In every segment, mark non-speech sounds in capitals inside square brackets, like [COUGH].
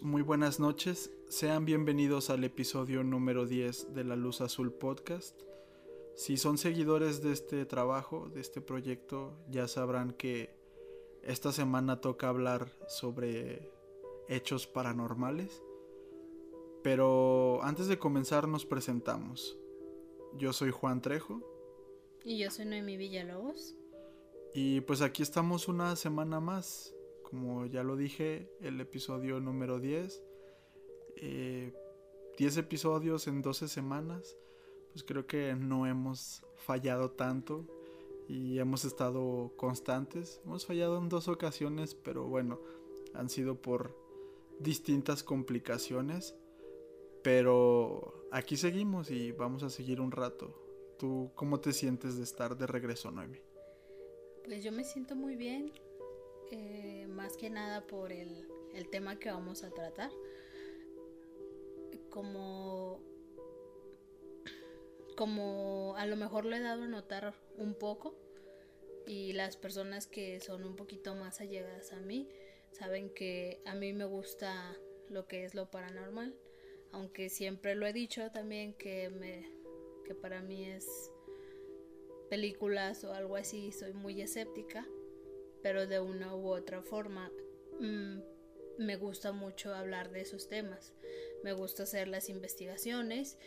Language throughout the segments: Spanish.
Muy buenas noches. Sean bienvenidos al episodio número 10 de La Luz Azul Podcast. Si son seguidores de este trabajo, de este proyecto, ya sabrán que esta semana toca hablar sobre hechos paranormales. Pero antes de comenzar nos presentamos. Yo soy Juan Trejo. Y yo soy Noemí Villalobos. Y pues aquí estamos una semana más como ya lo dije, el episodio número 10. 10 eh, episodios en 12 semanas. Pues creo que no hemos fallado tanto y hemos estado constantes. Hemos fallado en dos ocasiones, pero bueno, han sido por distintas complicaciones. Pero aquí seguimos y vamos a seguir un rato. ¿Tú cómo te sientes de estar de regreso, Noemi? Pues yo me siento muy bien. Eh, más que nada por el, el tema que vamos a tratar. Como, como a lo mejor lo he dado a notar un poco y las personas que son un poquito más allegadas a mí saben que a mí me gusta lo que es lo paranormal, aunque siempre lo he dicho también que me que para mí es películas o algo así soy muy escéptica pero de una u otra forma mm, me gusta mucho hablar de esos temas. Me gusta hacer las investigaciones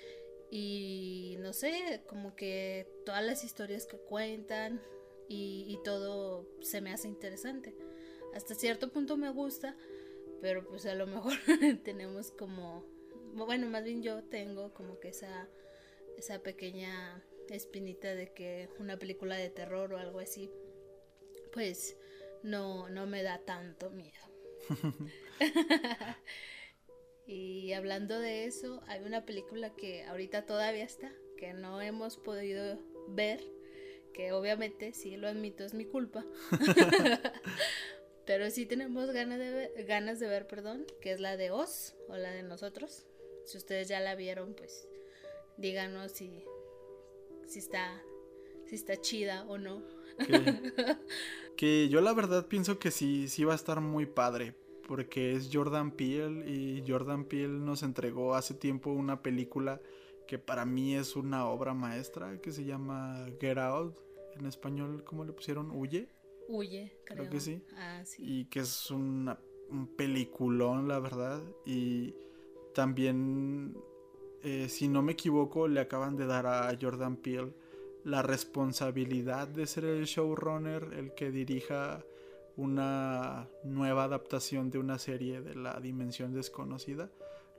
y no sé, como que todas las historias que cuentan y, todo se me hace interesante. Hasta cierto punto me gusta, pero pues a lo mejor [LAUGHS] tenemos como, bueno, más bien yo tengo como que esa, esa pequeña espinita de que una película de terror o algo así pues no, no me da tanto miedo. [LAUGHS] y hablando de eso, hay una película que ahorita todavía está, que no hemos podido ver, que obviamente, sí lo admito, es mi culpa. [LAUGHS] [LAUGHS] Pero sí tenemos ganas de ver, ganas de ver, perdón, que es la de Oz o la de nosotros. Si ustedes ya la vieron, pues díganos si, si está si está chida o no. Que, yo la verdad pienso que sí, sí va a estar muy padre. Porque es Jordan Peele y Jordan Peele nos entregó hace tiempo una película que para mí es una obra maestra que se llama Get Out. En español, ¿cómo le pusieron? ¿Huye? Huye, creo. que sí. Ah, sí. Y que es una, un peliculón, la verdad. Y también, eh, si no me equivoco, le acaban de dar a Jordan Peele la responsabilidad de ser el showrunner, el que dirija una nueva adaptación de una serie de la dimensión desconocida,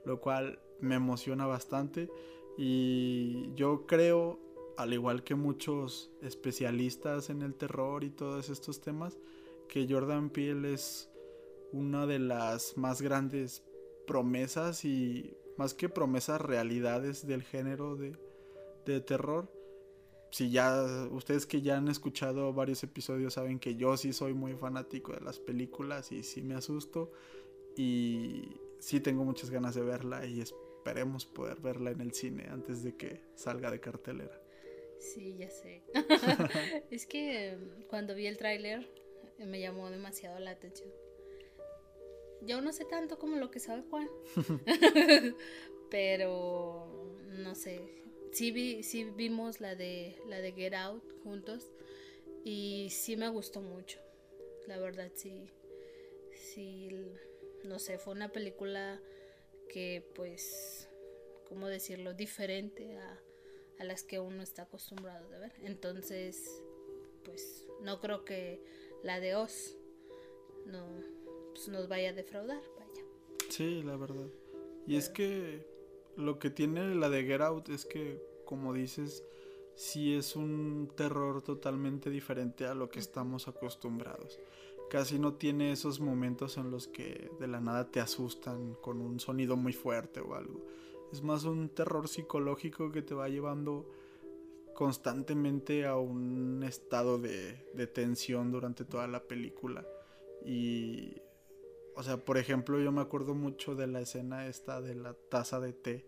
lo cual me emociona bastante. Y yo creo, al igual que muchos especialistas en el terror y todos estos temas, que Jordan Peele es una de las más grandes promesas y más que promesas realidades del género de, de terror si ya ustedes que ya han escuchado varios episodios saben que yo sí soy muy fanático de las películas y sí me asusto y sí tengo muchas ganas de verla y esperemos poder verla en el cine antes de que salga de cartelera. Sí, ya sé. [LAUGHS] [LAUGHS] es que cuando vi el tráiler me llamó demasiado la atención. Yo no sé tanto como lo que sabe Juan, [LAUGHS] pero no sé, sí, vi, sí vimos la de, la de Get Out juntos y sí me gustó mucho. La verdad, sí, sí, no sé, fue una película que pues, ¿cómo decirlo? Diferente a, a las que uno está acostumbrado a ver. Entonces, pues no creo que la de Oz no pues, nos vaya a defraudar, vaya. Sí, la verdad. Y es que lo que tiene la de Get Out es que, como dices, sí es un terror totalmente diferente a lo que estamos acostumbrados. Casi no tiene esos momentos en los que de la nada te asustan con un sonido muy fuerte o algo. Es más un terror psicológico que te va llevando constantemente a un estado de, de tensión durante toda la película. Y o sea, por ejemplo, yo me acuerdo mucho de la escena esta de la taza de té.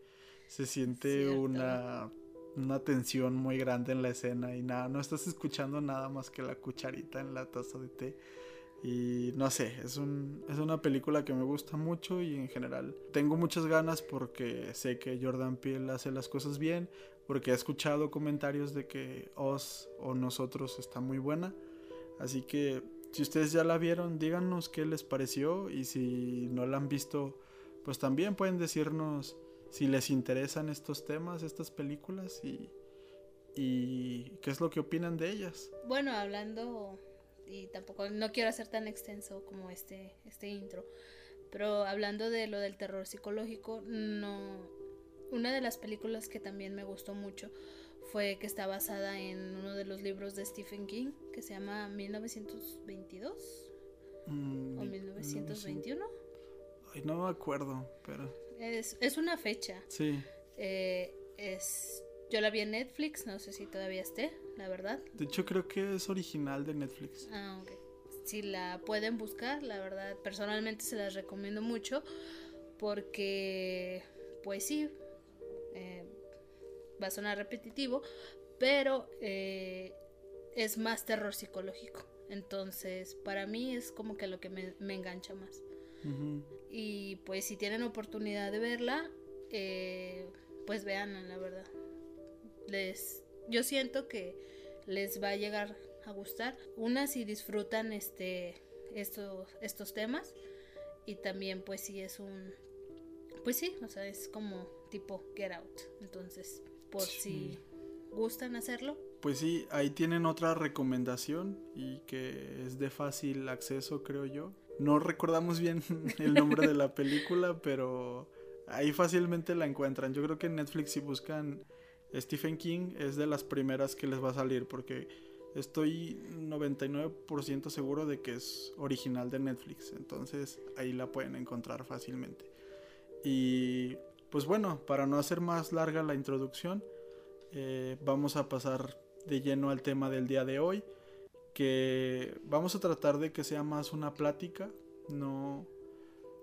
Se siente una, una tensión muy grande en la escena y nada, no estás escuchando nada más que la cucharita en la taza de té. Y no sé, es, un, es una película que me gusta mucho y en general tengo muchas ganas porque sé que Jordan Peele hace las cosas bien, porque he escuchado comentarios de que Oz o nosotros está muy buena. Así que si ustedes ya la vieron, díganos qué les pareció y si no la han visto, pues también pueden decirnos si les interesan estos temas, estas películas y, y qué es lo que opinan de ellas. Bueno, hablando y tampoco no quiero hacer tan extenso como este, este intro, pero hablando de lo del terror psicológico, no una de las películas que también me gustó mucho fue que está basada en uno de los libros de Stephen King que se llama 1922 mm, o 1921. Ay, no me acuerdo, pero es, es una fecha. Sí. Eh, es yo la vi en Netflix, no sé si todavía esté, la verdad. De hecho, creo que es original de Netflix. Ah, ok. Si la pueden buscar, la verdad, personalmente se las recomiendo mucho porque, pues sí, va a sonar repetitivo, pero eh, es más terror psicológico. Entonces, para mí es como que lo que me, engancha más. Y pues si tienen oportunidad de verla, eh, pues vean, la verdad les yo siento que les va a llegar a gustar. Una si disfrutan este estos estos temas y también pues si es un pues sí, o sea, es como tipo Get Out. Entonces, por si gustan hacerlo. Pues sí, ahí tienen otra recomendación y que es de fácil acceso, creo yo. No recordamos bien [LAUGHS] el nombre de la película, pero ahí fácilmente la encuentran. Yo creo que en Netflix si buscan Stephen King es de las primeras que les va a salir porque estoy 99% seguro de que es original de Netflix. Entonces ahí la pueden encontrar fácilmente. Y pues bueno, para no hacer más larga la introducción, eh, vamos a pasar de lleno al tema del día de hoy. Que vamos a tratar de que sea más una plática, no,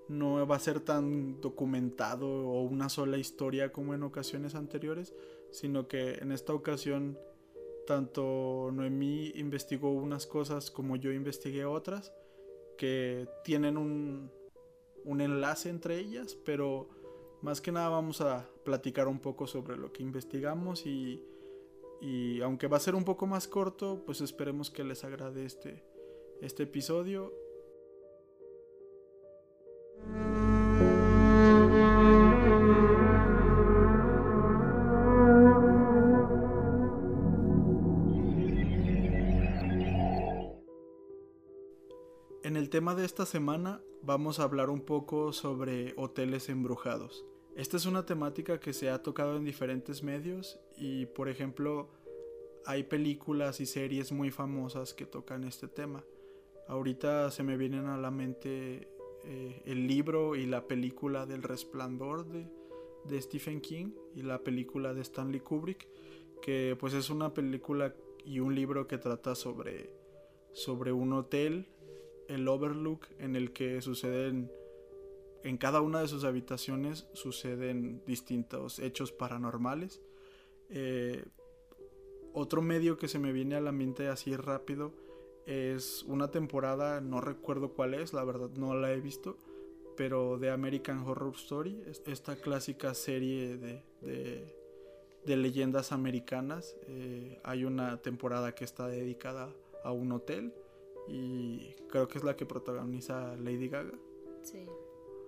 no va a ser tan documentado o una sola historia como en ocasiones anteriores, sino que en esta ocasión tanto Noemí investigó unas cosas como yo investigué otras que tienen un, enlace entre ellas, pero más que nada vamos a platicar un poco sobre lo que investigamos y, y aunque va a ser un poco más corto, pues esperemos que les agrade este, este episodio el tema de esta semana vamos a hablar un poco sobre hoteles embrujados. Esta es una temática que se ha tocado en diferentes medios y por ejemplo hay películas y series muy famosas que tocan este tema. Ahorita se me vienen a la mente eh, el libro y la película del resplandor de, de Stephen King y la película de Stanley Kubrick que pues es una película y un libro que trata sobre, sobre un hotel el Overlook en el que suceden, en cada una de sus habitaciones suceden distintos hechos paranormales. Eh, otro medio que se me viene a la mente así rápido es una temporada, no recuerdo cuál es, la verdad no la he visto, pero de American Horror Story, esta clásica serie de, de, leyendas americanas. Eh, hay una temporada que está dedicada a un hotel y creo que es la que protagoniza Lady Gaga. Sí.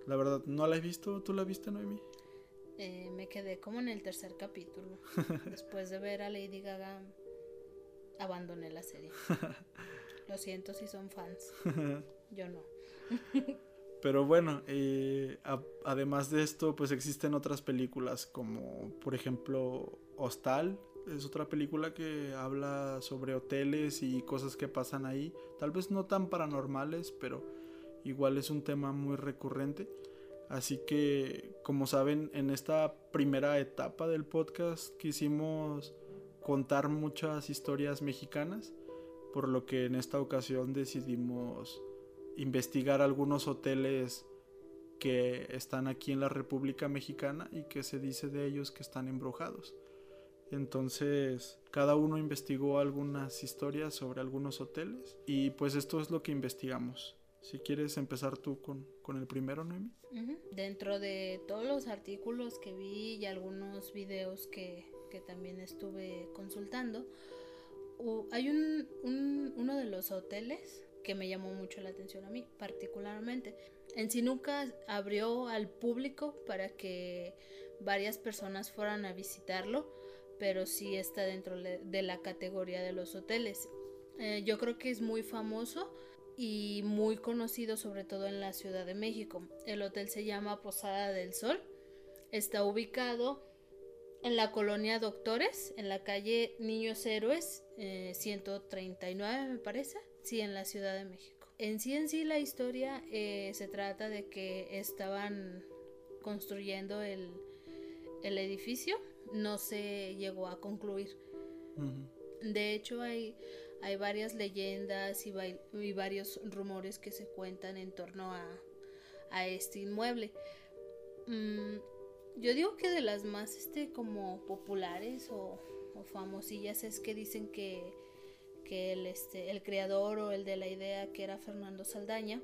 La verdad, no la he visto. ¿Tú la viste, Noemi? Eh, me quedé como en el tercer capítulo. [LAUGHS] Después de ver a Lady Gaga, abandoné la serie. [LAUGHS] Lo siento si son fans. [LAUGHS] Yo no. Pero bueno, eh, además de esto, pues existen otras películas como, por ejemplo, Hostal, es otra película que habla sobre hoteles y cosas que pasan ahí. Tal vez no tan paranormales, pero igual es un tema muy recurrente. Así que, como saben, en esta primera etapa del podcast quisimos contar muchas historias mexicanas, por lo que en esta ocasión decidimos investigar algunos hoteles que están aquí en la República Mexicana y que se dice de ellos que están embrujados. Entonces, cada uno investigó algunas historias sobre algunos hoteles y pues esto es lo que investigamos. Si quieres empezar tú con, con el primero, Noemi. Dentro de todos los artículos que vi y algunos videos que, que también estuve consultando, hay un, un, uno de los hoteles que me llamó mucho la atención a mí, particularmente. En sí nunca abrió al público para que varias personas fueran a visitarlo, pero sí está dentro de la categoría de los hoteles. Eh, yo creo que es muy famoso y muy conocido sobre todo en la Ciudad de México. El hotel se llama Posada del Sol. Está ubicado en la colonia Doctores, en la calle Niños Héroes, 139 eh, me parece, sí, en la Ciudad de México. En sí en sí la historia eh, se trata de que estaban construyendo el, el edificio, no se llegó a concluir. De hecho hay, hay varias leyendas y, y, varios rumores que se cuentan en torno a, a este inmueble. Mm, yo digo que de las más este como populares o, famosillas es que dicen que, que el, este, el creador o el de la idea que era Fernando Saldaña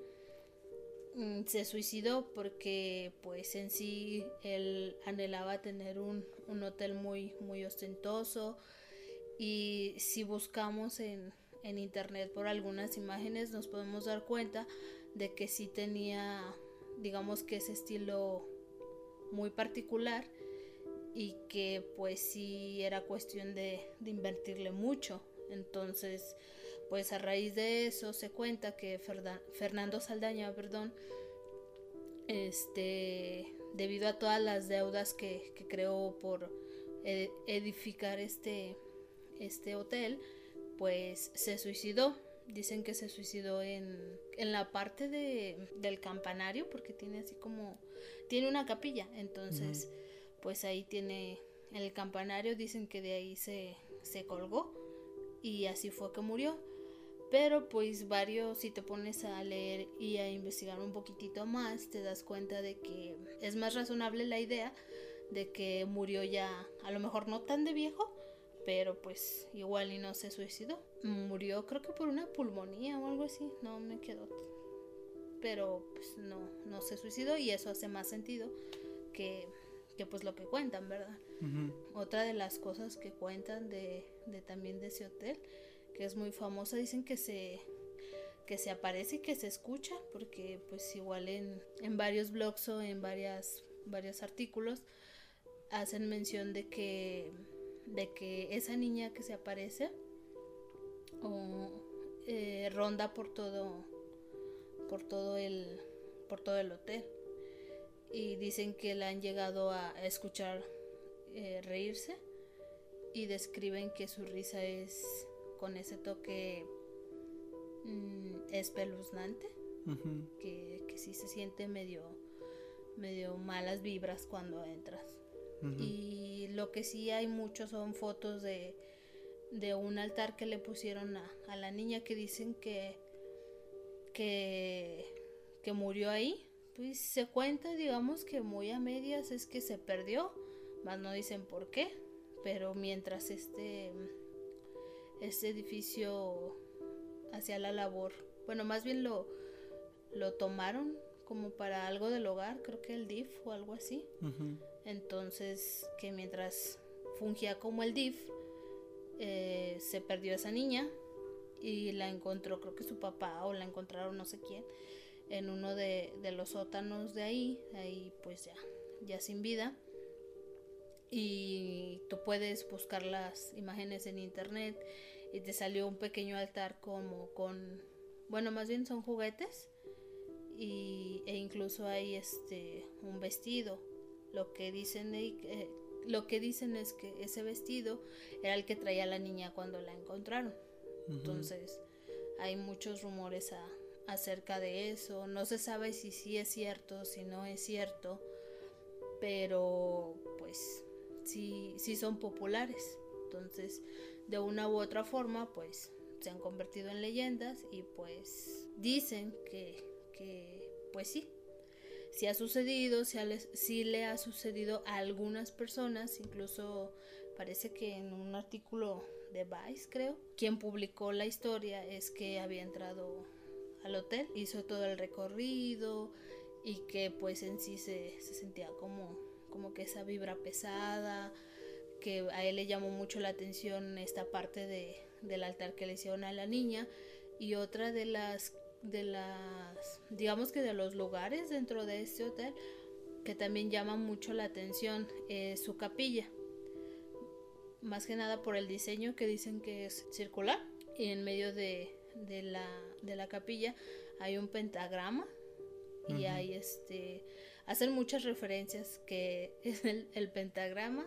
mm, se suicidó porque pues en sí él anhelaba tener un, un hotel muy muy ostentoso y si buscamos en, en internet por algunas imágenes nos podemos dar cuenta de que sí tenía digamos que ese estilo muy particular y que pues sí era cuestión de, invertirle mucho. Entonces, pues a raíz de eso se cuenta que Fernando Saldaña, perdón, este, debido a todas las deudas que, creó por edificar este, este hotel, pues se suicidó. Dicen que se suicidó en, en la parte de, del campanario, porque tiene así como tiene una capilla, entonces pues ahí tiene el campanario, dicen que de ahí se, se colgó y así fue que murió. Pero pues varios, si te pones a leer y a investigar un poquitito más, te das cuenta de que es más razonable la idea de que murió ya, a lo mejor no tan de viejo, pero pues igual y no se suicidó. Murió creo que por una pulmonía o algo así, no me quedó pero pues no, no se suicidó y eso hace más sentido que, pues lo que cuentan, ¿verdad? Otra de las cosas que cuentan de, de, también de ese hotel, que es muy famosa, dicen que se que se aparece y que se escucha, porque pues igual en, en varios blogs o en varias, varios artículos hacen mención de que, de que esa niña que se aparece o eh, ronda por todo por todo el, por todo el hotel. Y dicen que la han llegado a escuchar eh, reírse y describen que su risa es con ese toque mm, espeluznante, que, que sí se siente medio, medio malas vibras cuando entras. Y lo que sí hay mucho son fotos de, de un altar que le pusieron a, a la niña que dicen que que, murió ahí, pues se cuenta, digamos que muy a medias es que se perdió, más no dicen por qué, pero mientras este, este edificio hacía la labor, bueno, más bien lo, lo tomaron como para algo del hogar, creo que el DIF o algo así. Entonces, que mientras fungía como el DIF, eh, se perdió esa niña y la encontró, creo que su papá o la encontraron no sé quién, en uno de, los sótanos de ahí, ahí pues ya, ya sin vida. Y tú puedes buscar las imágenes en internet y te salió un pequeño altar como con, bueno, más bien son juguetes y, e incluso hay este un vestido. Lo que dicen eh, lo que dicen es que ese vestido era el que traía la niña cuando la encontraron. Entonces, hay muchos rumores acerca de eso. No se sabe si sí es cierto, si no es cierto, pero pues sí, sí son populares. Entonces, de una u otra forma, pues se han convertido en leyendas y pues dicen que, que pues sí, si ha sucedido, si, si le ha sucedido a algunas personas, incluso parece que en un artículo de Vice, creo, quien publicó la historia es que había entrado al hotel, hizo todo el recorrido y que pues en sí se, se sentía como, como que esa vibra pesada, que a él le llamó mucho la atención esta parte de, del altar que le hicieron a la niña. Y otra de las de las digamos que de los lugares dentro de este hotel que también llama mucho la atención es su capilla. Más que nada por el diseño que dicen que es circular y en medio de, de, la, de la capilla hay un pentagrama y hay este hacen muchas referencias que [LAUGHS] es el, el pentagrama.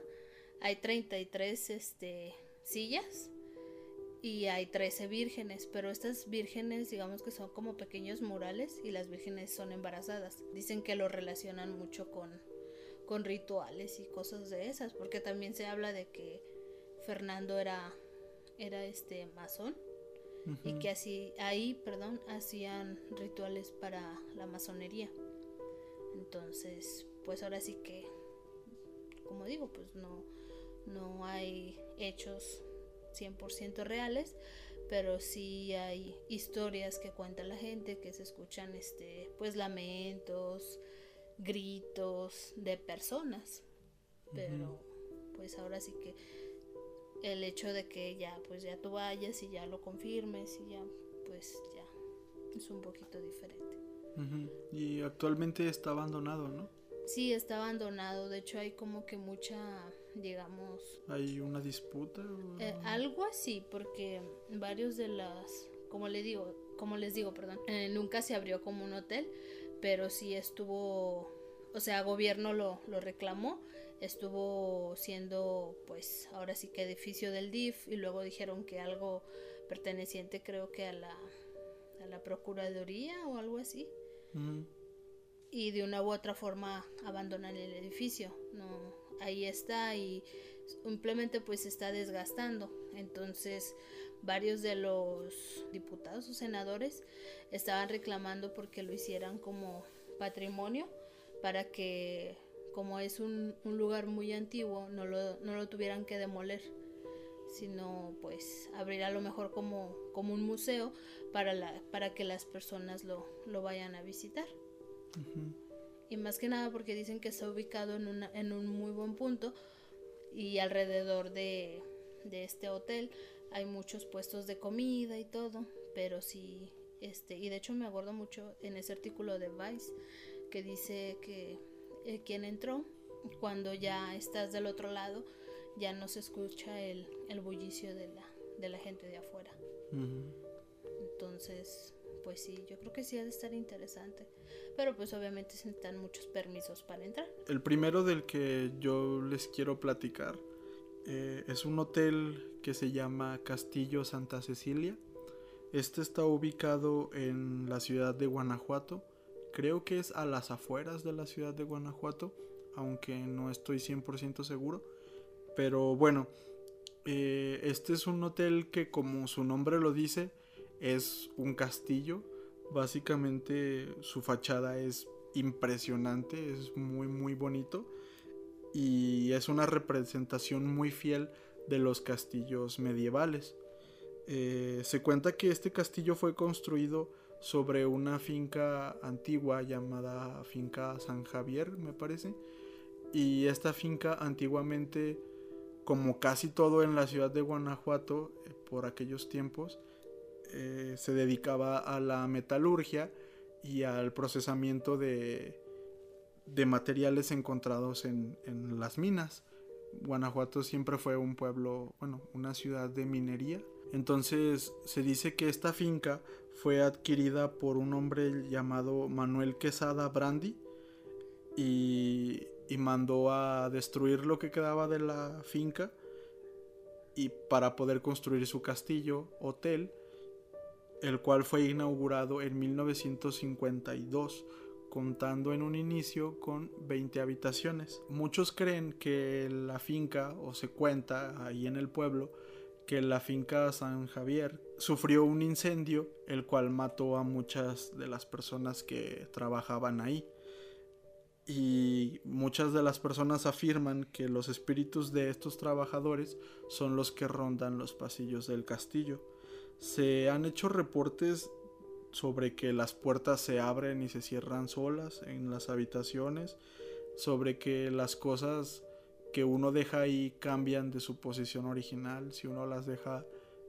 Hay 33 este, sillas y hay 13 vírgenes, pero estas vírgenes digamos que son como pequeños murales y las vírgenes son embarazadas. Dicen que lo relacionan mucho con, con rituales y cosas de esas, porque también se habla de que Fernando era, era este masón y que así ahí, perdón, hacían rituales para la masonería. Entonces, pues ahora sí que como digo, pues no no hay hechos 100% reales, pero sí hay historias que cuenta la gente, que se escuchan este pues lamentos, gritos de personas. Pero pues ahora sí que el hecho de que ya pues ya tú vayas y ya lo confirmes y ya pues ya es un poquito diferente. Y actualmente está abandonado, ¿no? Sí, está abandonado. De hecho hay como que mucha digamos... ¿Hay una disputa? Eh, algo así, porque varios de las, como le digo, como les digo, perdón, eh, nunca se abrió como un hotel, pero sí estuvo, o sea, gobierno lo, lo reclamó, estuvo siendo, pues, ahora sí que edificio del DIF y luego dijeron que algo perteneciente creo que a la, a la Procuraduría o algo así. Y de una u otra forma abandonan el edificio, no, ahí está y simplemente pues se está desgastando. Entonces varios de los diputados o senadores estaban reclamando porque lo hicieran como patrimonio para que como es un, lugar muy antiguo no lo, no lo, tuvieran que demoler sino pues abrir a lo mejor como, como un museo para, la, para que las personas lo, lo vayan a visitar y más que nada porque dicen que está ubicado en, una, en un muy buen punto y alrededor de, de este hotel hay muchos puestos de comida y todo, pero sí, este, y de hecho me acuerdo mucho en ese artículo de Vice que dice que eh, quien entró, cuando ya estás del otro lado, ya no se escucha el, el bullicio de la, de la gente de afuera. Entonces, pues sí, yo creo que sí ha de estar interesante. Pero pues obviamente se necesitan muchos permisos para entrar. El primero del que yo les quiero platicar eh, es un hotel que se llama Castillo Santa Cecilia. Este está ubicado en la ciudad de Guanajuato. Creo que es a las afueras de la ciudad de Guanajuato, aunque no estoy 100% seguro. Pero bueno, eh, este es un hotel que como su nombre lo dice, es un castillo. Básicamente su fachada es impresionante, es muy muy bonito y es una representación muy fiel de los castillos medievales. Eh, se cuenta que este castillo fue construido sobre una finca antigua llamada finca San Javier, me parece. Y esta finca antiguamente, como casi todo en la ciudad de Guanajuato eh, por aquellos tiempos, eh, se dedicaba a la metalurgia y al procesamiento de, de materiales encontrados en, en, las minas. Guanajuato siempre fue un pueblo, bueno, una ciudad de minería. Entonces se dice que esta finca fue adquirida por un hombre llamado Manuel Quesada Brandi y, y mandó a destruir lo que quedaba de la finca y para poder construir su castillo, hotel el cual fue inaugurado en 1952, contando en un inicio con 20 habitaciones. Muchos creen que la finca, o se cuenta ahí en el pueblo, que la finca San Javier sufrió un incendio, el cual mató a muchas de las personas que trabajaban ahí. y muchas de las personas afirman que los espíritus de estos trabajadores son los que rondan los pasillos del castillo. Se han hecho reportes sobre que las puertas se abren y se cierran solas en las habitaciones, sobre que las cosas que uno deja ahí cambian de su posición original, si uno las deja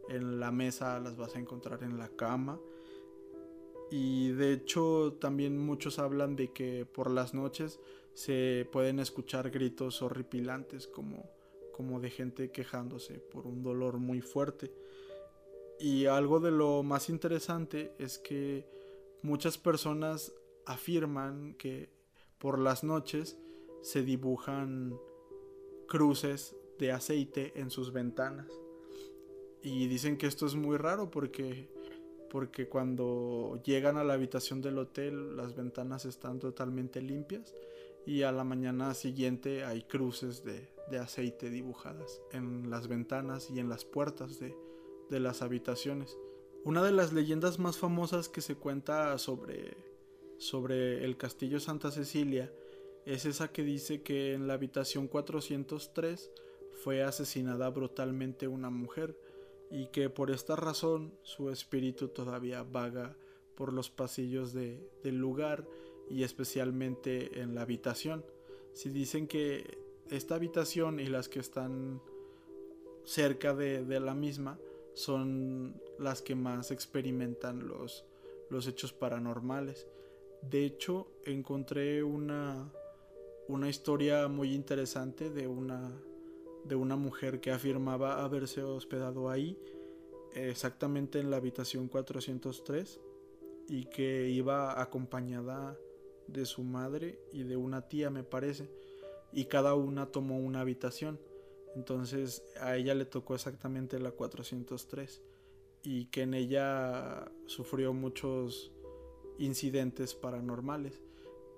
en la mesa las vas a encontrar en la cama y de hecho también muchos hablan de que por las noches se pueden escuchar gritos horripilantes como, como de gente quejándose por un dolor muy fuerte. Y algo de lo más interesante es que muchas personas afirman que por las noches se dibujan cruces de aceite en sus ventanas. Y dicen que esto es muy raro porque porque cuando llegan a la habitación del hotel las ventanas están totalmente limpias y a la mañana siguiente hay cruces de, aceite dibujadas en las ventanas y en las puertas de, de, las habitaciones. Una de las leyendas más famosas que se cuenta sobre, sobre el castillo Santa Cecilia es esa que dice que en la habitación 403 fue asesinada brutalmente una mujer y que por esta razón su espíritu todavía vaga por los pasillos del lugar y especialmente en la habitación. Si dicen que esta habitación y las que están cerca de, la misma son las que más experimentan los, los hechos paranormales. De hecho, encontré una, una historia muy interesante de una de una mujer que afirmaba haberse hospedado ahí, exactamente en la habitación 403, y que iba acompañada de su madre y de una tía, me parece, y cada una tomó una habitación. Entonces a ella le tocó exactamente la 403 y que en ella sufrió muchos incidentes paranormales,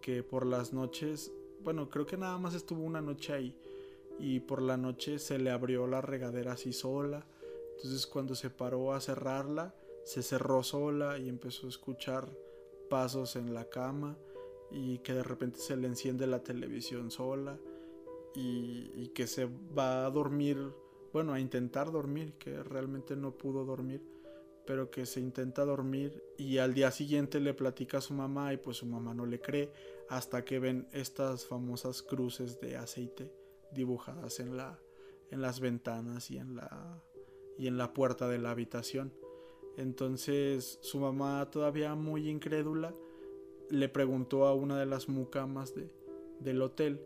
que por las noches, bueno, creo que nada más estuvo una noche ahí, y por la noche se le abrió la regadera así sola. Entonces cuando se paró a cerrarla, se cerró sola y empezó a escuchar pasos en la cama y que de repente se le enciende la televisión sola y, que se va a dormir, bueno, a intentar dormir, que realmente no pudo dormir, pero que se intenta dormir y al día siguiente le platica a su mamá y pues su mamá no le cree hasta que ven estas famosas cruces de aceite dibujadas en, la, en las ventanas y en, la, y en la puerta de la habitación. Entonces su mamá, todavía muy incrédula, le preguntó a una de las mucamas de, del hotel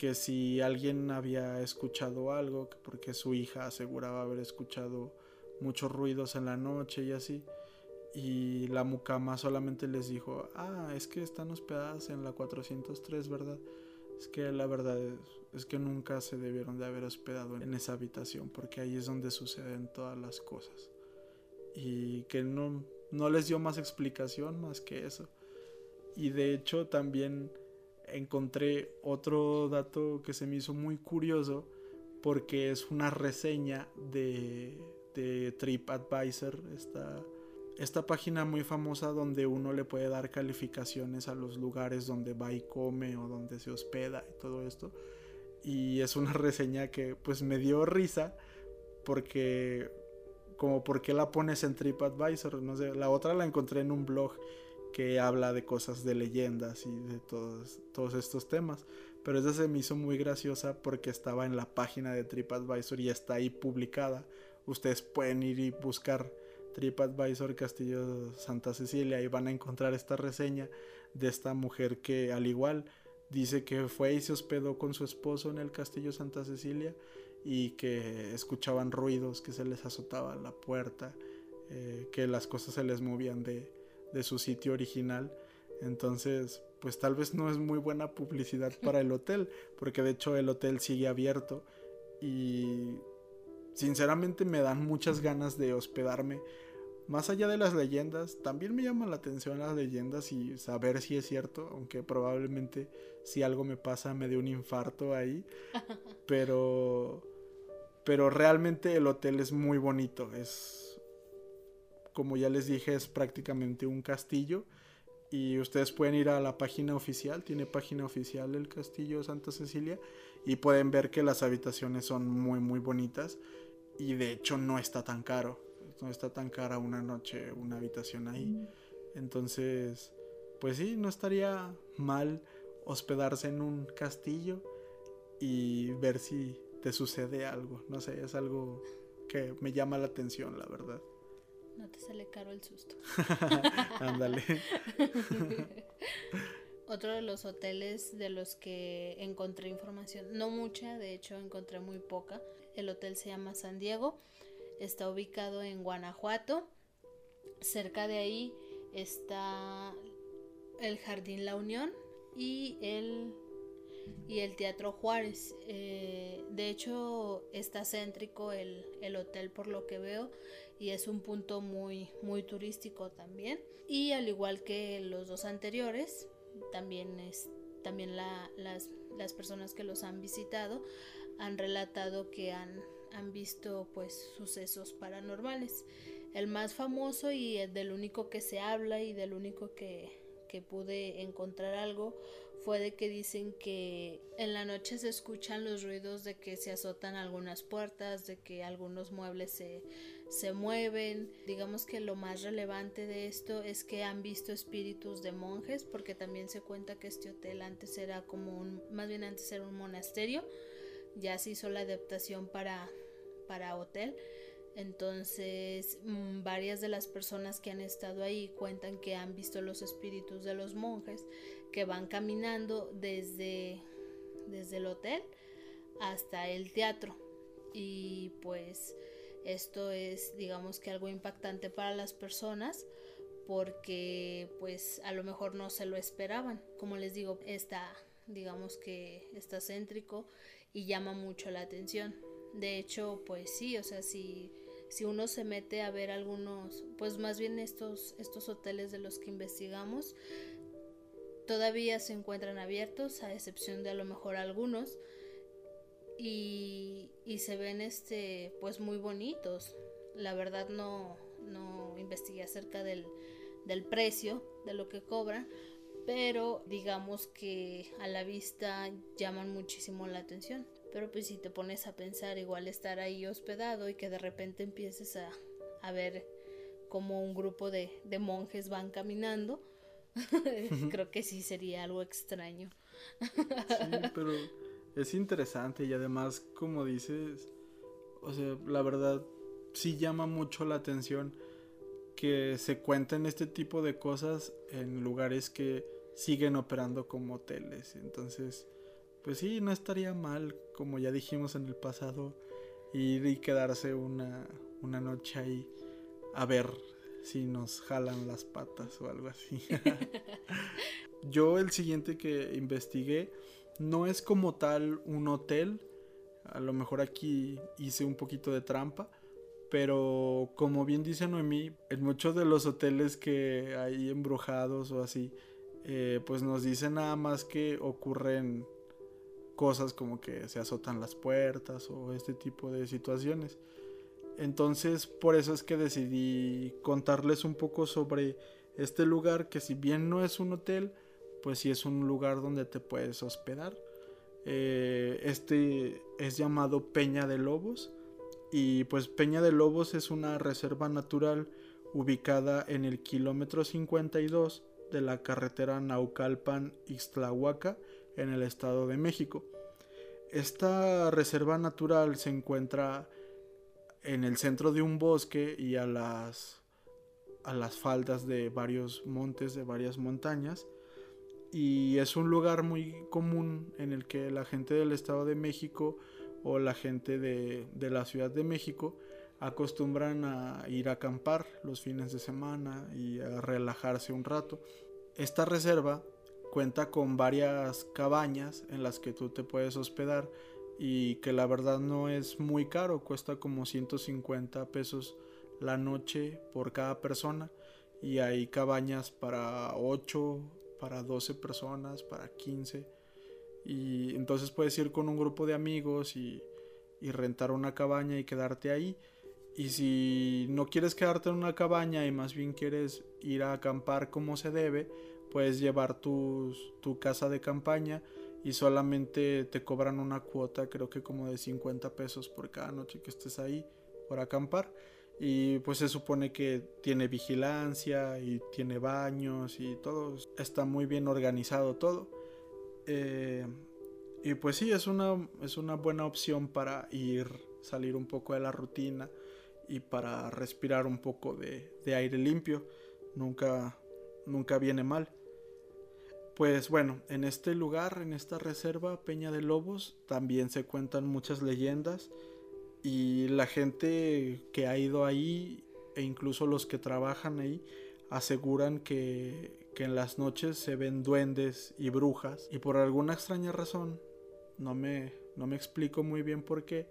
que si alguien había escuchado algo, porque su hija aseguraba haber escuchado muchos ruidos en la noche y así. Y la mucama solamente les dijo, ah, es que están hospedadas en la 403, ¿verdad? Es que la verdad es, que nunca se debieron de haber hospedado en esa habitación porque ahí es donde suceden todas las cosas. Y que no, no les dio más explicación más que eso. Y de hecho también encontré otro dato que se me hizo muy curioso porque es una reseña de, de TripAdvisor, esta esta página muy famosa donde uno le puede dar calificaciones a los lugares donde va y come o donde se hospeda y todo esto. Y es una [LAUGHS] reseña que pues me dio risa porque como por qué la pones en TripAdvisor, no sé, la otra la encontré en un blog que habla de cosas de leyendas y de todos, todos estos temas. Pero esa se me hizo muy graciosa porque estaba en la página de TripAdvisor y está ahí publicada. Ustedes pueden ir y buscar TripAdvisor Castillo Santa Cecilia y van a encontrar esta reseña de esta mujer que al igual dice que fue y se hospedó con su esposo en el Castillo Santa Cecilia y que escuchaban ruidos, que se les azotaba la puerta, eh, que las cosas se les movían de, de su sitio original. Entonces, pues tal vez no es muy buena publicidad para el hotel, porque de hecho el hotel sigue abierto y sinceramente me dan muchas ganas de hospedarme. Más allá de las leyendas, también me llama la atención las leyendas y saber si es cierto, aunque probablemente si algo me pasa me dé un infarto ahí. [LAUGHS] Pero pero realmente el hotel es muy bonito, es como ya les dije, es prácticamente un castillo y ustedes pueden ir a la página oficial, tiene página oficial el Castillo Santa Cecilia y pueden ver que las habitaciones son muy muy bonitas y de hecho no está tan caro, no está tan cara una noche una habitación ahí. Entonces, pues sí, no estaría mal hospedarse en un castillo y ver si te sucede algo. No sé, es algo que me llama la atención, la verdad. No te sale caro el susto. [LAUGHS] Ándale. [LAUGHS] Otro de los hoteles de los que encontré información, no mucha, de hecho encontré muy poca. El hotel se llama San Diego, está ubicado en Guanajuato. Cerca de ahí está el Jardín La Unión y el y el Teatro Juárez. Eh, de hecho, está céntrico el, el, hotel por lo que veo y es un punto muy, muy turístico también. Y al igual que los dos anteriores, también, es, también la, las, las personas que los han visitado han relatado que han, han visto pues sucesos paranormales. El más famoso y el del único que se habla y del único que, que pude encontrar algo fue de que dicen que en la noche se escuchan los ruidos de que se azotan algunas puertas, de que algunos muebles se, se mueven. Digamos que lo más relevante de esto es que han visto espíritus de monjes, porque también se cuenta que este hotel antes era como un, más bien antes era un monasterio, ya se hizo la adaptación para, para hotel. Entonces, mm, varias de las personas que han estado ahí cuentan que han visto los espíritus de los monjes que van caminando desde, desde el hotel hasta el teatro. Y pues esto es digamos que algo impactante para las personas porque pues a lo mejor no se lo esperaban. Como les digo, está digamos que está céntrico y llama mucho la atención. De hecho, pues sí, o sea, si, si uno se mete a ver algunos, pues más bien estos, estos hoteles de los que investigamos, todavía se encuentran abiertos, a excepción de a lo mejor algunos, y, y se ven este, pues muy bonitos. La verdad no, no investigué acerca del, del precio, de lo que cobran, pero digamos que a la vista llaman muchísimo la atención. Pero pues si te pones a pensar igual estar ahí hospedado y que de repente empieces a, a ver como un grupo de, de monjes van caminando, [LAUGHS] Creo que sí sería algo extraño. sí, pero es interesante y además, como dices, o sea, la verdad sí llama mucho la atención que se cuenten este tipo de cosas en lugares que siguen operando como hoteles. Entonces, pues sí, no estaría mal, como ya dijimos en el pasado, ir y quedarse una, una noche ahí a ver si nos jalan las patas o algo así. [LAUGHS] [LAUGHS] Yo el siguiente que investigué no es como tal un hotel, a lo mejor aquí hice un poquito de trampa, pero como bien dice Noemí, en muchos de los hoteles que hay embrujados o así, eh, pues nos dicen nada más que ocurren cosas como que se azotan las puertas o este tipo de situaciones. Entonces, por eso es que decidí contarles un poco sobre este lugar que si bien no es un hotel, pues sí es un lugar donde te puedes hospedar. Eh, este es llamado Peña de Lobos y pues Peña de Lobos es una reserva natural ubicada en el kilómetro 52 de la carretera Naucalpan-Ixtlahuaca en el Estado de México. Esta reserva natural se encuentra en el centro de un bosque y a las, a las faldas de varios montes, de varias montañas. Y es un lugar muy común en el que la gente del Estado de México o la gente de, la Ciudad de México acostumbran a ir a acampar los fines de semana y a relajarse un rato. Esta reserva cuenta con varias cabañas en las que tú te puedes hospedar y que la verdad no es muy caro, cuesta como 150 pesos la noche por cada persona y hay cabañas para 8, para 12 personas, para 15 y entonces puedes ir con un grupo de amigos y, y rentar una cabaña y quedarte ahí y si no quieres quedarte en una cabaña y más bien quieres ir a acampar como se debe, puedes llevar tu casa de campaña y solamente te cobran una cuota, creo que como de 50 pesos por cada noche que estés ahí por acampar. Y pues se supone que tiene vigilancia y tiene baños y todo. Está muy bien organizado todo. Eh, y pues sí, es una, es una buena opción para ir, salir un poco de la rutina y para respirar un poco de, de aire limpio. Nunca, nunca viene mal. Pues bueno, en este lugar, en esta reserva Peña de Lobos, también se cuentan muchas leyendas y la gente que ha ido ahí e incluso los que trabajan ahí aseguran que, que en las noches se ven duendes y brujas. Y por alguna extraña razón, no me, no me explico muy bien por qué,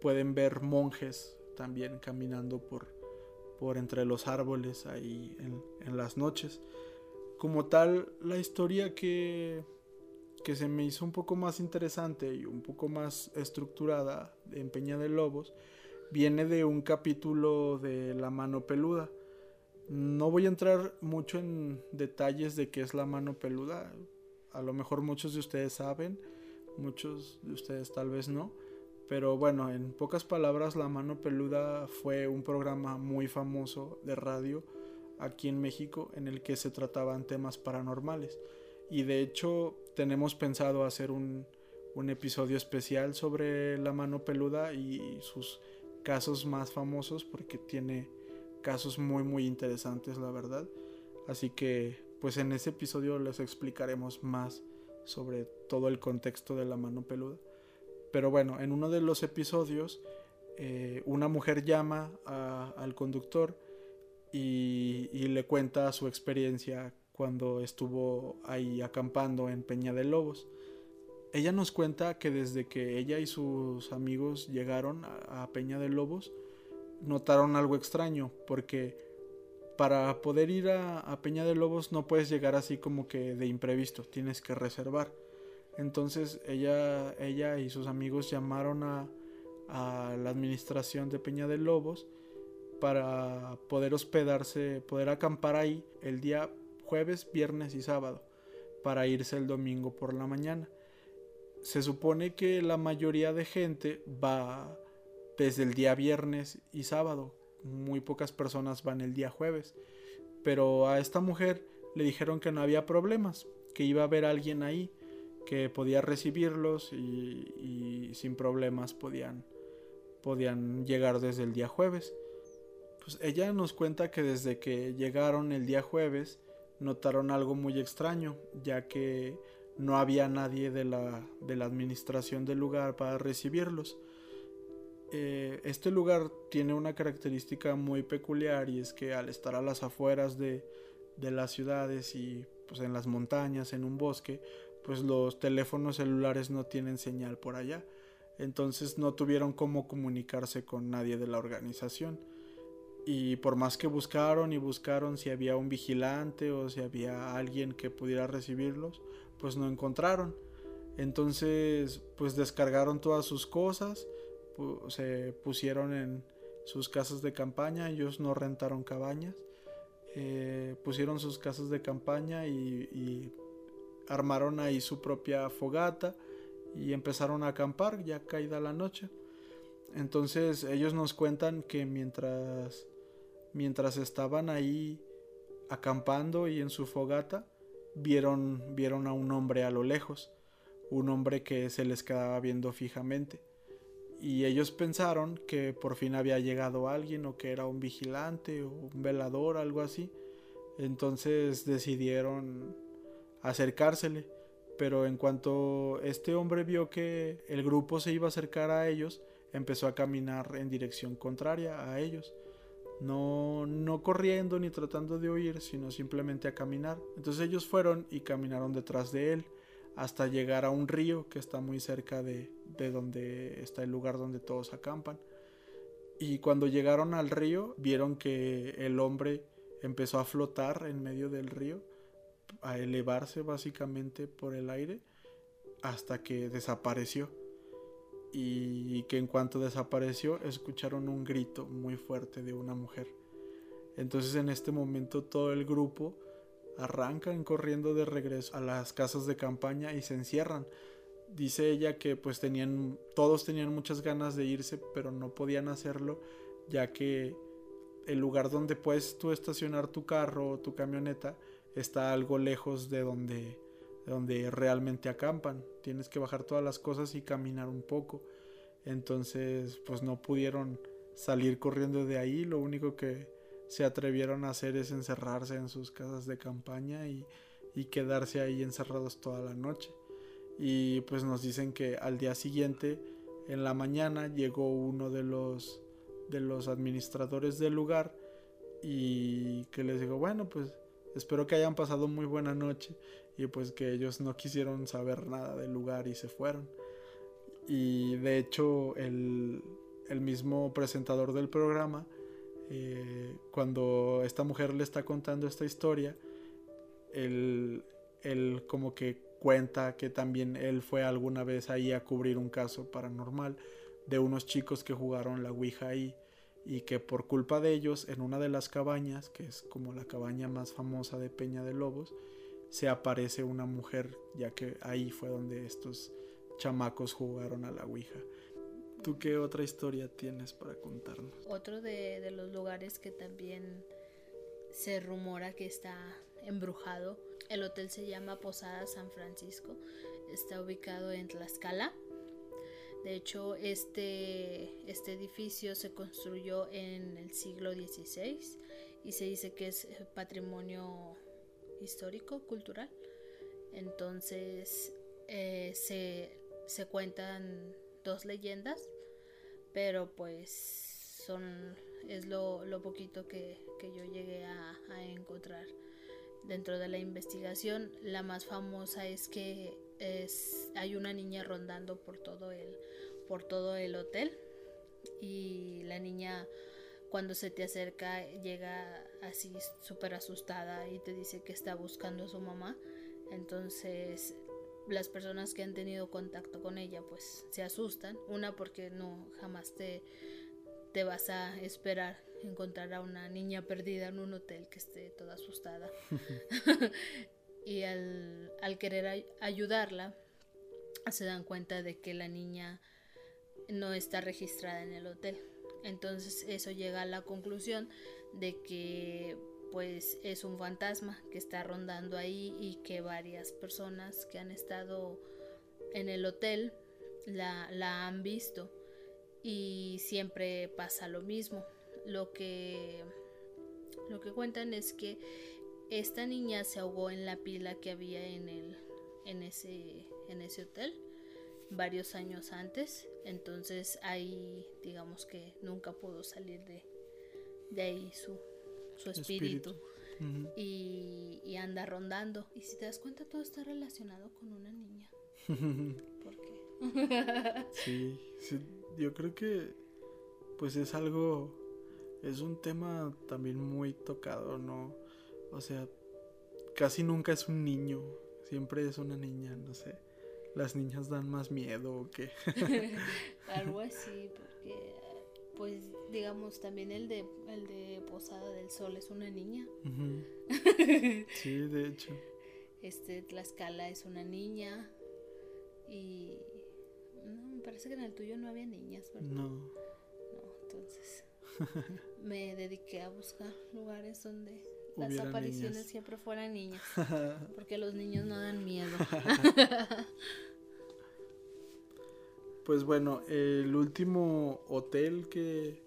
pueden ver monjes también caminando por, por entre los árboles ahí en, en las noches. Como tal, la historia que, que se me hizo un poco más interesante y un poco más estructurada en Peña de Lobos viene de un capítulo de La mano peluda. No voy a entrar mucho en detalles de qué es la mano peluda. A lo mejor muchos de ustedes saben, muchos de ustedes tal vez no. Pero bueno, en pocas palabras, La mano peluda fue un programa muy famoso de radio aquí en México en el que se trataban temas paranormales. Y de hecho tenemos pensado hacer un, episodio especial sobre la mano peluda y sus casos más famosos porque tiene casos muy muy interesantes la verdad. Así que pues en ese episodio les explicaremos más sobre todo el contexto de la mano peluda. Pero bueno, en uno de los episodios eh, una mujer llama al conductor y, le cuenta su experiencia cuando estuvo ahí acampando en Peña de Lobos. Ella nos cuenta que desde que ella y sus amigos llegaron a, Peña de Lobos, notaron algo extraño, porque para poder ir a, Peña de Lobos no puedes llegar así como que de imprevisto, tienes que reservar. Entonces ella, ella y sus amigos llamaron a, a la administración de Peña de Lobos para poder hospedarse, poder acampar ahí el día jueves, viernes y sábado, para irse el domingo por la mañana. Se supone que la mayoría de gente va desde el día viernes y sábado, muy pocas personas van el día jueves, pero a esta mujer le dijeron que no había problemas, que iba a haber alguien ahí que podía recibirlos y, sin problemas podían, podían llegar desde el día jueves. Pues ella nos cuenta que desde que llegaron el día jueves notaron algo muy extraño, ya que no había nadie de la, de la administración del lugar para recibirlos. Eh, este lugar tiene una característica muy peculiar y es que al estar a las afueras de, de las ciudades y pues en las montañas, en un bosque, pues los teléfonos celulares no tienen señal por allá. Entonces no tuvieron cómo comunicarse con nadie de la organización. Y por más que buscaron y buscaron si había un vigilante o si había alguien que pudiera recibirlos, pues no encontraron. Entonces, pues descargaron todas sus cosas, se pusieron en sus casas de campaña, ellos no rentaron cabañas, eh, pusieron sus casas de campaña y, y armaron ahí su propia fogata y empezaron a acampar ya caída la noche. Entonces ellos nos cuentan que mientras mientras estaban ahí acampando y en su fogata, vieron, vieron a un hombre a lo lejos, un hombre que se les quedaba viendo fijamente. Y ellos pensaron que por fin había llegado alguien o que era un vigilante o un velador, algo así. Entonces decidieron acercársele. Pero en cuanto este hombre vio que el grupo se iba a acercar a ellos, empezó a caminar en dirección contraria a ellos no, no corriendo ni tratando de huir, sino simplemente a caminar. Entonces ellos fueron y caminaron detrás de él hasta llegar a un río que está muy cerca de, de donde está el lugar donde todos acampan. Y cuando llegaron al río, vieron que el hombre empezó a flotar en medio del río, a elevarse básicamente por el aire, hasta que desapareció y que en cuanto desapareció escucharon un grito muy fuerte de una mujer. Entonces en este momento todo el grupo arrancan corriendo de regreso a las casas de campaña y se encierran. Dice ella que pues tenían, todos tenían muchas ganas de irse, pero no podían hacerlo ya que el lugar donde puedes tú estacionar tu carro o tu camioneta está algo lejos de donde, de donde realmente acampan. Tienes que bajar todas las cosas y caminar un poco. Entonces pues no pudieron salir corriendo de ahí. Lo único que se atrevieron a hacer es encerrarse en sus casas de campaña y, quedarse ahí encerrados toda la noche. Y pues nos dicen que al día siguiente, en la mañana, llegó uno de los de los administradores del lugar y que les digo, bueno, pues espero que hayan pasado muy buena noche y pues que ellos no quisieron saber nada del lugar y se fueron. Y de hecho el, el mismo presentador del programa, eh, cuando esta mujer le está contando esta historia, él, él como que cuenta que también él fue alguna vez ahí a cubrir un caso paranormal de unos chicos que jugaron la Ouija ahí y que por culpa de ellos en una de las cabañas, que es como la cabaña más famosa de Peña de Lobos, se aparece una mujer, ya que ahí fue donde estos chamacos jugaron a la Ouija. ¿Tú qué otra historia tienes para contarnos? Otro de, los lugares que también se rumora que está embrujado, el hotel se llama Posada San Francisco, está ubicado en Tlaxcala de hecho, este, este edificio se construyó en el siglo XVI y se dice que es patrimonio histórico, cultural. Entonces, eh, se, cuentan dos leyendas, pero pues son es lo, poquito que, yo llegué a, a encontrar dentro de la investigación. La más famosa es que es, hay una niña rondando por todo el, por todo el hotel y la niña cuando se te acerca llega así súper asustada y te dice que está buscando a su mamá. Entonces las personas que han tenido contacto con ella pues se asustan. Una porque no jamás te, te vas a esperar encontrar a una niña perdida en un hotel que esté toda asustada. [LAUGHS] [LAUGHS] y al, al querer ayudarla se dan cuenta de que la niña no está registrada en el hotel. Entonces eso llega a la conclusión de que pues es un fantasma que está rondando ahí y que varias personas que han estado en el hotel la, la han visto y siempre pasa lo mismo. Lo que, lo que cuentan es que esta niña se ahogó en la pila que había en, el, en, ese, en ese hotel varios años antes. Entonces ahí digamos que nunca pudo salir de, de ahí su, su espíritu. y, anda rondando. Y si te das cuenta, todo está relacionado con una niña. [LAUGHS] ¿Por qué? sí, sí, yo creo que pues es algo, es un tema también muy tocado, ¿no? O sea, casi nunca es un niño, siempre es una niña, no sé las niñas dan más miedo o qué. [LAUGHS] Algo así, porque pues digamos también el de el de Posada del Sol es una niña. sí, de hecho. Este Tlaxcala es una niña y no, me parece que en el tuyo no había niñas, ¿verdad? No. No, entonces me dediqué a buscar lugares donde las apariciones siempre fueran niñas, [LAUGHS] porque los niños no dan miedo. [LAUGHS] pues bueno, el último hotel que,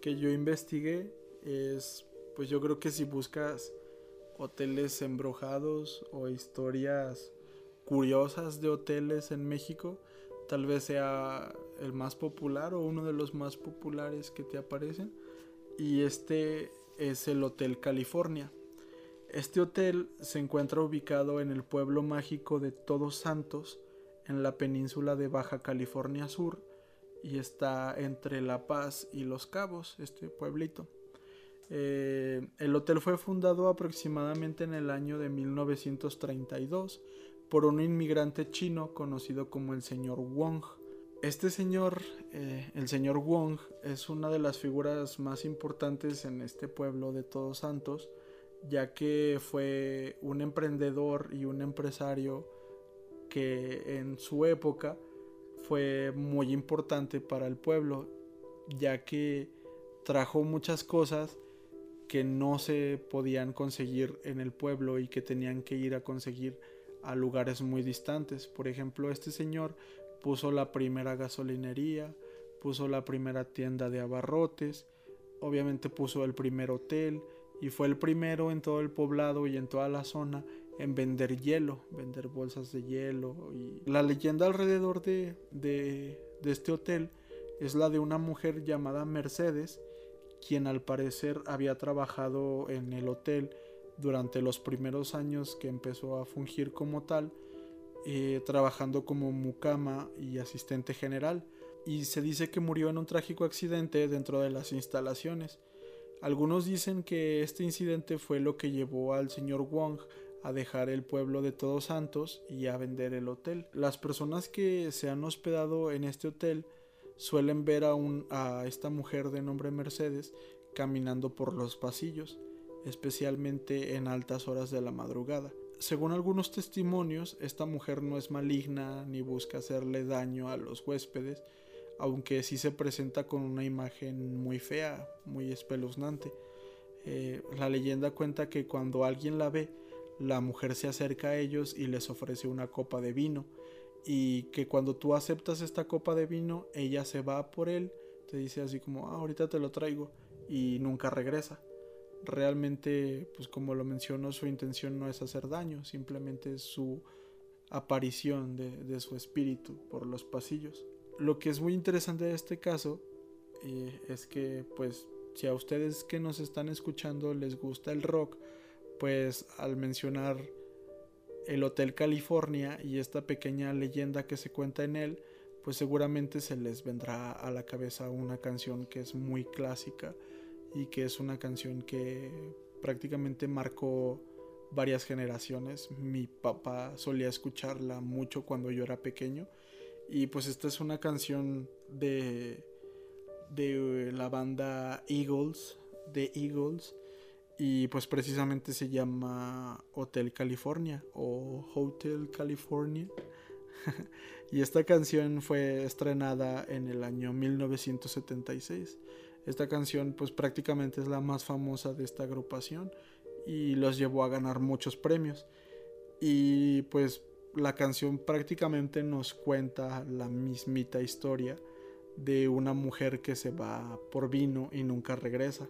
que yo investigué es, pues yo creo que si buscas hoteles embrujados o historias curiosas de hoteles en México, tal vez sea el más popular o uno de los más populares que te aparecen. Y este es el Hotel California. Este hotel se encuentra ubicado en el pueblo mágico de Todos Santos, en la península de Baja California Sur, y está entre La Paz y Los Cabos, este pueblito. Eh, el hotel fue fundado aproximadamente en el año de 1932 por un inmigrante chino conocido como el señor Wong. Este señor, eh, el señor Wong, es una de las figuras más importantes en este pueblo de Todos Santos, ya que fue un emprendedor y un empresario que en su época fue muy importante para el pueblo, ya que trajo muchas cosas que no se podían conseguir en el pueblo y que tenían que ir a conseguir a lugares muy distantes. Por ejemplo, este señor puso la primera gasolinería, puso la primera tienda de abarrotes, obviamente puso el primer hotel y fue el primero en todo el poblado y en toda la zona en vender hielo, vender bolsas de hielo. Y la leyenda alrededor de, de, de este hotel es la de una mujer llamada Mercedes, quien al parecer había trabajado en el hotel durante los primeros años que empezó a fungir como tal, eh, trabajando como mucama y asistente general, y se dice que murió en un trágico accidente dentro de las instalaciones. Algunos dicen que este incidente fue lo que llevó al señor Wong a dejar el pueblo de Todos Santos y a vender el hotel. Las personas que se han hospedado en este hotel suelen ver a, a esta mujer de nombre Mercedes caminando por los pasillos, especialmente en altas horas de la madrugada. Según algunos testimonios, esta mujer no es maligna ni busca hacerle daño a los huéspedes, aunque sí se presenta con una imagen muy fea, muy espeluznante. Eh, la leyenda cuenta que cuando alguien la ve, la mujer se acerca a ellos y les ofrece una copa de vino, y que cuando tú aceptas esta copa de vino, ella se va por él, te dice así como, ah, ahorita te lo traigo, y nunca regresa. Realmente, pues como lo menciono, su intención no es hacer daño, simplemente su aparición de, su espíritu por los pasillos. Lo que es muy interesante de este caso eh, es que, pues, si a ustedes que nos están escuchando les gusta el rock, pues al mencionar el Hotel California y esta pequeña leyenda que se cuenta en él, pues seguramente se les vendrá a la cabeza una canción que es muy clásica y que es una canción que prácticamente marcó varias generaciones. Mi papá solía escucharla mucho cuando yo era pequeño y pues esta es una canción de de la banda Eagles, de Eagles y pues precisamente se llama Hotel California o Hotel California. [LAUGHS] y esta canción fue estrenada en el año 1976. Esta canción pues prácticamente es la más famosa de esta agrupación y los llevó a ganar muchos premios. Y pues la canción prácticamente nos cuenta la mismita historia de una mujer que se va por vino y nunca regresa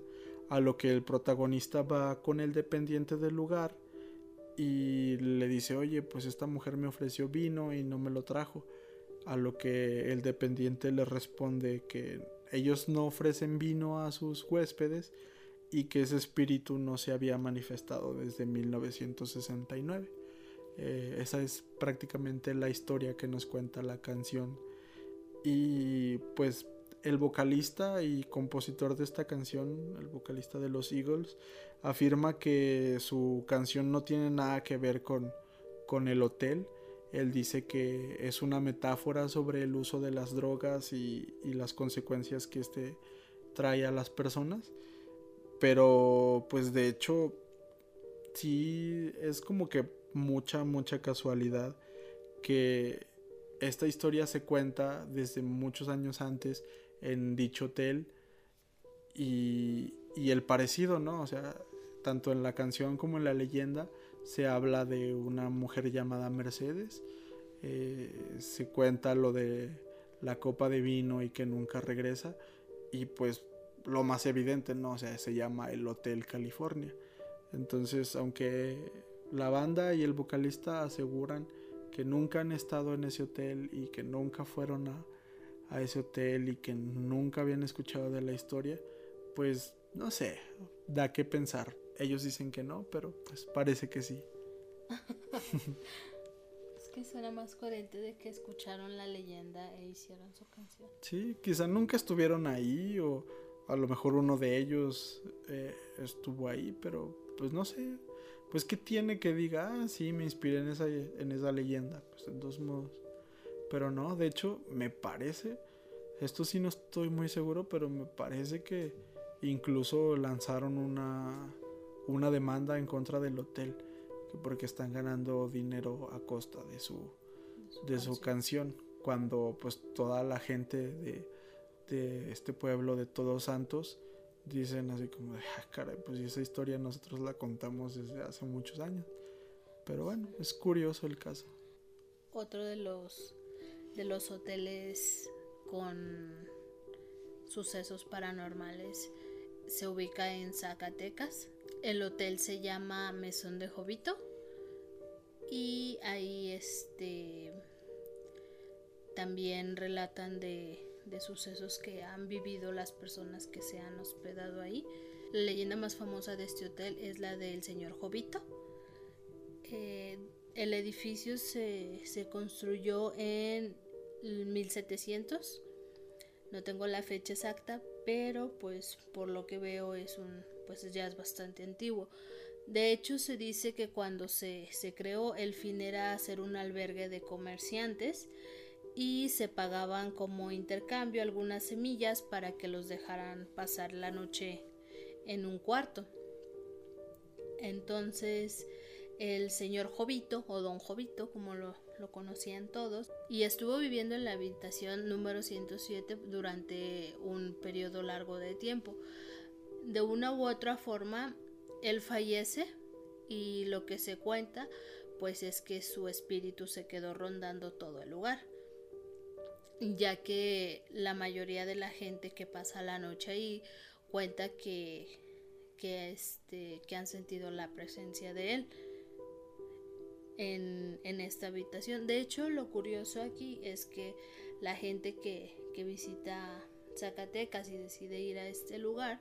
a lo que el protagonista va con el dependiente del lugar y le dice, oye, pues esta mujer me ofreció vino y no me lo trajo. A lo que el dependiente le responde que ellos no ofrecen vino a sus huéspedes y que ese espíritu no se había manifestado desde 1969. Eh, esa es prácticamente la historia que nos cuenta la canción. Y pues el vocalista y compositor de esta canción, el vocalista de los Eagles, afirma que su canción no tiene nada que ver con, con el hotel. Él dice que es una metáfora sobre el uso de las drogas y, y las consecuencias que este trae a las personas. Pero pues de hecho sí es como que mucha, mucha casualidad que esta historia se cuenta desde muchos años antes en dicho hotel y, el parecido, ¿no? O sea, tanto en la canción como en la leyenda se habla de una mujer llamada Mercedes, eh, se cuenta lo de la copa de vino y que nunca regresa y pues lo más evidente, ¿no? O sea, se llama el Hotel California. Entonces, aunque la banda y el vocalista aseguran que nunca han estado en ese hotel y que nunca fueron a, a ese hotel y que nunca habían escuchado de la historia, pues no sé, da que pensar. Ellos dicen que no, pero pues parece que sí. [LAUGHS] es que suena más coherente de que escucharon la leyenda e hicieron su canción. Sí, quizá nunca estuvieron ahí o a lo mejor uno de ellos eh, estuvo ahí, pero pues no sé. Pues qué tiene que diga, ah, sí, me inspiré en esa, en esa leyenda. Pues en dos modos. Pero no, de hecho, me parece, esto sí no estoy muy seguro, pero me parece que incluso lanzaron una, una demanda en contra del hotel porque están ganando dinero a costa de su de su, canción. cuando pues toda la gente de, de este pueblo de Todos Santos dicen así como ah, caray pues esa historia nosotros la contamos desde hace muchos años pero bueno es curioso el caso otro de los de los hoteles con sucesos paranormales se ubica en Zacatecas. El hotel se llama Mesón de Jovito y ahí este también relatan de, sucesos que han vivido las personas que se han hospedado ahí. La leyenda más famosa de este hotel es la del señor Jovito. Eh, el edificio se, se construyó en 1700 no tengo la fecha exacta, pero pues por lo que veo es un pues ya es bastante antiguo. De hecho, se dice que cuando se, se creó, el fin era hacer un albergue de comerciantes y se pagaban como intercambio algunas semillas para que los dejaran pasar la noche en un cuarto. Entonces, el señor Jovito, o don Jovito, como lo, lo conocían todos, y estuvo viviendo en la habitación número 107 durante un periodo largo de tiempo. De una u otra forma, él fallece y lo que se cuenta pues es que su espíritu se quedó rondando todo el lugar ya que la mayoría de la gente que pasa la noche ahí cuenta que que este que han sentido la presencia de él en, esta habitación. De hecho, lo curioso aquí es que la gente que, que visita Zacatecas y decide ir a este lugar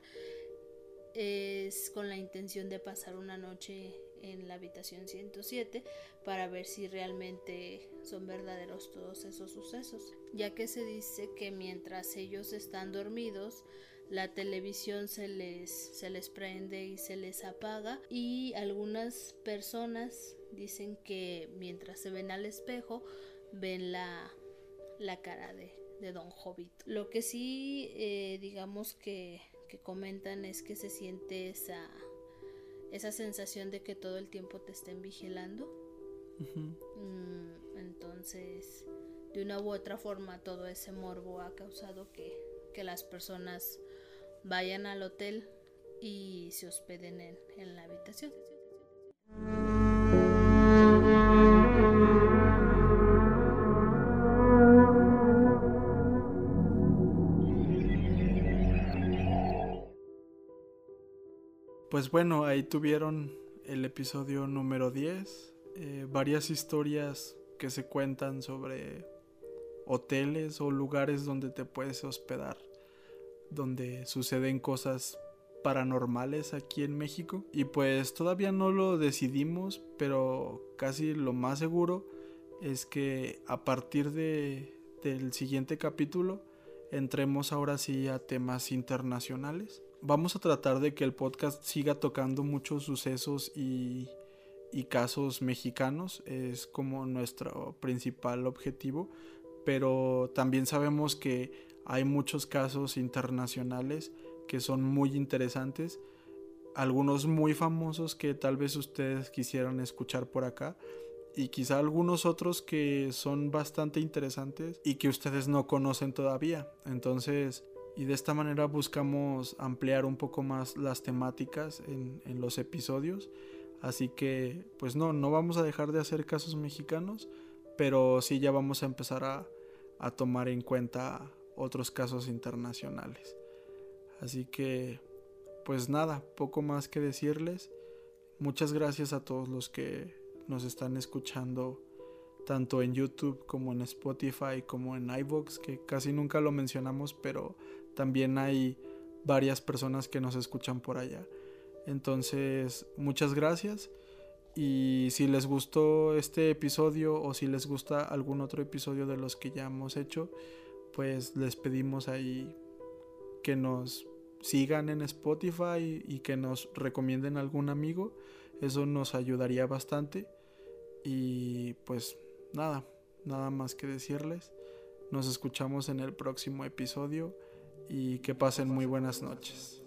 es con la intención de pasar una noche en la habitación 107 para ver si realmente son verdaderos todos esos sucesos, ya que se dice que mientras ellos están dormidos, la televisión se les, se les prende y se les apaga y algunas personas dicen que mientras se ven al espejo ven la, la cara de, de, Don Hobbit. Lo que sí eh, digamos que, que, comentan es que se siente esa, esa sensación de que todo el tiempo te estén vigilando. Mm, entonces, de una u otra forma, todo ese morbo ha causado que, que las personas vayan al hotel y se hospeden en, en la habitación. Pues bueno, ahí tuvieron el episodio número 10, eh, varias historias que se cuentan sobre hoteles o lugares donde te puedes hospedar, donde suceden cosas paranormales aquí en México. Y pues todavía no lo decidimos, pero casi lo más seguro es que a partir de, del siguiente capítulo entremos ahora sí a temas internacionales vamos a tratar de que el podcast siga tocando muchos sucesos y, casos mexicanos. Es como nuestro principal objetivo. Pero también sabemos que hay muchos casos internacionales que son muy interesantes. Algunos muy famosos que tal vez ustedes quisieran escuchar por acá. Y quizá algunos otros que son bastante interesantes y que ustedes no conocen todavía. Entonces y de esta manera buscamos ampliar un poco más las temáticas en, los episodios. Así que, pues no, no vamos a dejar de hacer casos mexicanos, pero sí ya vamos a empezar a, a tomar en cuenta otros casos internacionales. Así que, pues nada, poco más que decirles. Muchas gracias a todos los que nos están escuchando tanto en YouTube como en Spotify como en iVoox, que casi nunca lo mencionamos, pero también hay varias personas que nos escuchan por allá. Entonces, muchas gracias. Y si les gustó este episodio o si les gusta algún otro episodio de los que ya hemos hecho, pues les pedimos ahí que nos sigan en Spotify y que nos recomienden algún amigo. Eso nos ayudaría bastante. Y pues nada, nada más que decirles. Nos escuchamos en el próximo episodio y que pasen muy buenas noches.